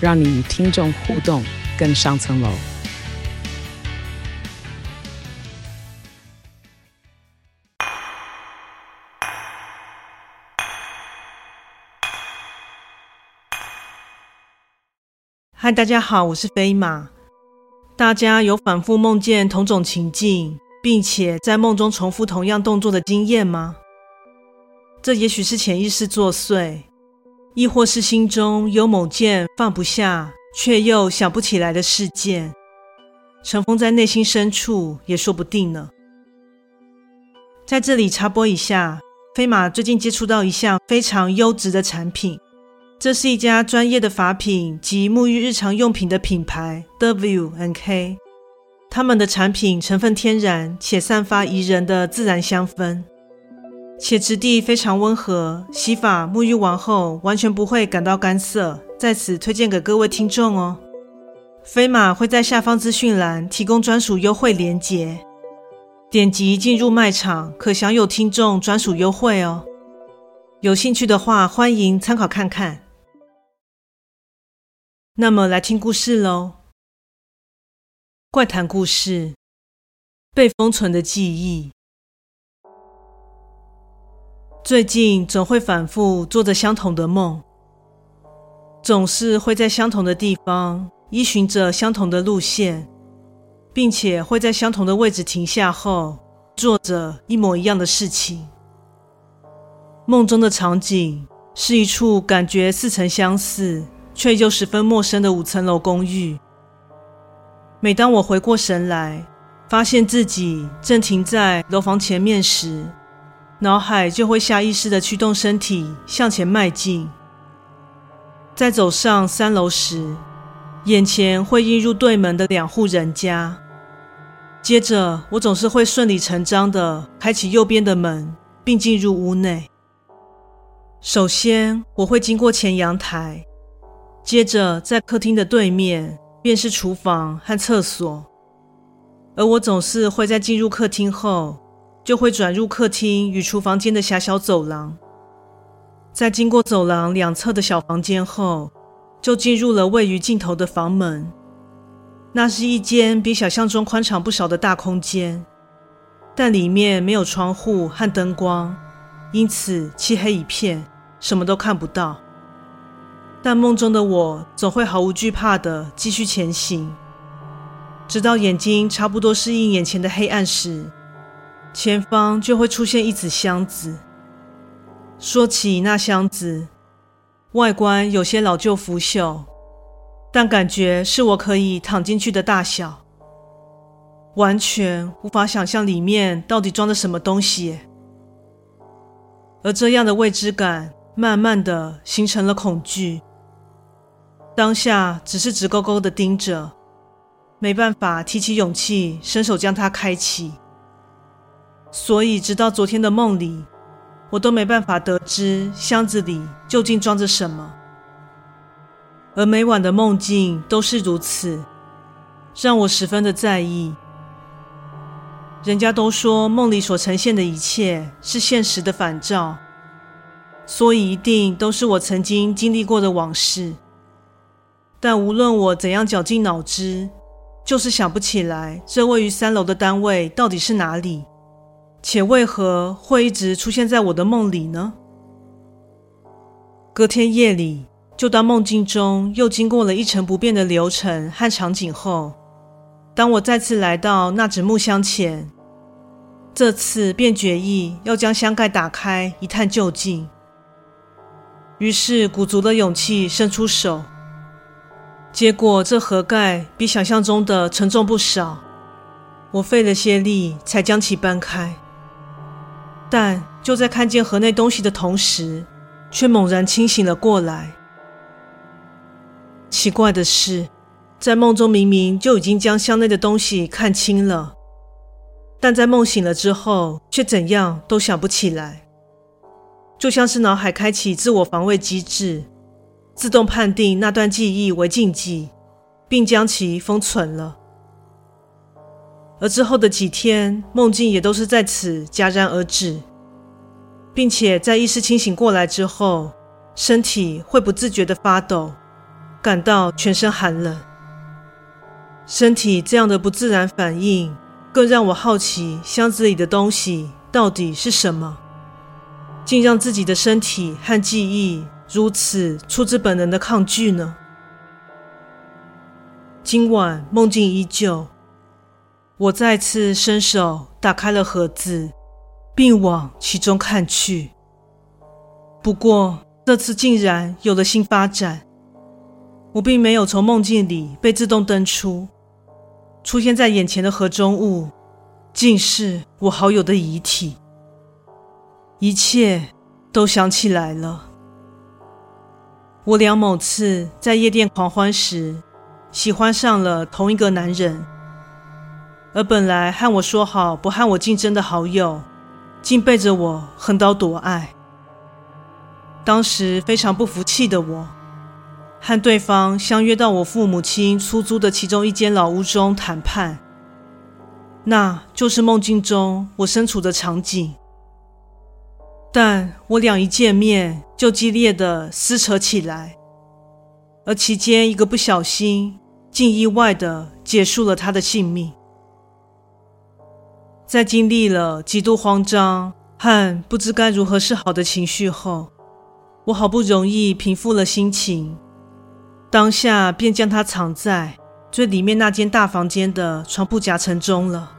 让你与听众互动更上层楼。嗨，大家好，我是飞马。大家有反复梦见同种情境，并且在梦中重复同样动作的经验吗？这也许是潜意识作祟，亦或是心中有某件放不下却又想不起来的事件，尘封在内心深处也说不定呢。在这里插播一下，飞马最近接触到一项非常优质的产品。这是一家专业的法品及沐浴日常用品的品牌 W N K。他们的产品成分天然，且散发宜人的自然香氛，且质地非常温和，洗发沐浴完后完全不会感到干涩。在此推荐给各位听众哦。飞马会在下方资讯栏提供专属优惠链接，点击进入卖场可享有听众专属优惠哦。有兴趣的话，欢迎参考看看。那么来听故事喽。怪谈故事：被封存的记忆。最近总会反复做着相同的梦，总是会在相同的地方依循着相同的路线，并且会在相同的位置停下后做着一模一样的事情。梦中的场景是一处感觉似曾相似，却又十分陌生的五层楼公寓。每当我回过神来，发现自己正停在楼房前面时，脑海就会下意识地驱动身体向前迈进。在走上三楼时，眼前会映入对门的两户人家。接着，我总是会顺理成章地开启右边的门，并进入屋内。首先，我会经过前阳台。接着，在客厅的对面便是厨房和厕所，而我总是会在进入客厅后，就会转入客厅与厨房间的狭小走廊。在经过走廊两侧的小房间后，就进入了位于尽头的房门。那是一间比想象中宽敞不少的大空间，但里面没有窗户和灯光，因此漆黑一片，什么都看不到。但梦中的我总会毫无惧怕地继续前行，直到眼睛差不多适应眼前的黑暗时，前方就会出现一纸箱子。说起那箱子，外观有些老旧腐朽，但感觉是我可以躺进去的大小，完全无法想象里面到底装着什么东西。而这样的未知感，慢慢的形成了恐惧。当下只是直勾勾的盯着，没办法提起勇气伸手将它开启。所以直到昨天的梦里，我都没办法得知箱子里究竟装着什么。而每晚的梦境都是如此，让我十分的在意。人家都说梦里所呈现的一切是现实的反照，所以一定都是我曾经经历过的往事。但无论我怎样绞尽脑汁，就是想不起来这位于三楼的单位到底是哪里，且为何会一直出现在我的梦里呢？隔天夜里，就当梦境中又经过了一成不变的流程和场景后，当我再次来到那纸木箱前，这次便决意要将箱盖打开一探究竟。于是鼓足了勇气伸出手。结果，这盒盖比想象中的沉重不少，我费了些力才将其搬开。但就在看见盒内东西的同时，却猛然清醒了过来。奇怪的是，在梦中明明就已经将箱内的东西看清了，但在梦醒了之后，却怎样都想不起来，就像是脑海开启自我防卫机制，自动判定那段记忆为禁忌，并将其封存了。而之后的几天，梦境也都是在此戛然而止，并且在意识清醒过来之后，身体会不自觉地发抖，感到全身寒冷。身体这样的不自然反应，更让我好奇箱子里的东西到底是什么，竟让自己的身体和记忆如此出自本能的抗拒呢？今晚梦境依旧。我再次伸手打开了盒子，并往其中看去。不过这次竟然有了新发展。我并没有从梦境里被自动登出，出现在眼前的盒中物，竟是我好友的遗体。一切都想起来了。我俩某次在夜店狂欢时，喜欢上了同一个男人。而本来和我说好不和我竞争的好友，竟背着我横刀夺爱。当时非常不服气的我，和对方相约到我父母亲出租的其中一间老屋中谈判。那就是梦境中我身处的场景。但我俩一见面就激烈的撕扯起来，而期间一个不小心，竟意外的结束了他的性命。在经历了极度慌张和不知该如何是好的情绪后，我好不容易平复了心情，当下便将它藏在最里面那间大房间的床铺夹层中了。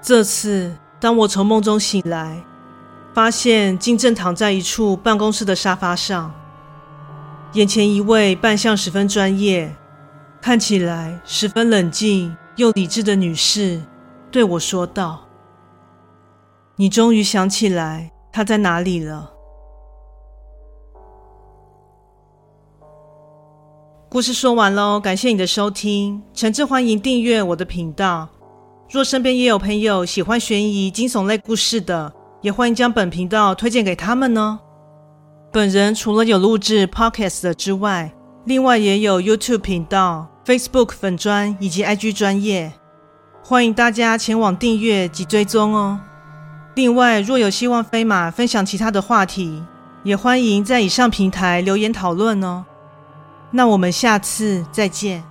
这次，当我从梦中醒来，发现竟正躺在一处办公室的沙发上，眼前一位扮相十分专业，看起来十分冷静。又理智的女士对我说道：“你终于想起来他在哪里了。”故事说完喽，感谢你的收听，诚挚欢迎订阅我的频道。若身边也有朋友喜欢悬疑惊悚类故事的，也欢迎将本频道推荐给他们呢。本人除了有录制 Podcast 之外，另外也有 YouTube 频道。Facebook 粉专以及 IG 专业，欢迎大家前往订阅及追踪哦。另外，若有希望飞马分享其他的话题，也欢迎在以上平台留言讨论哦。那我们下次再见。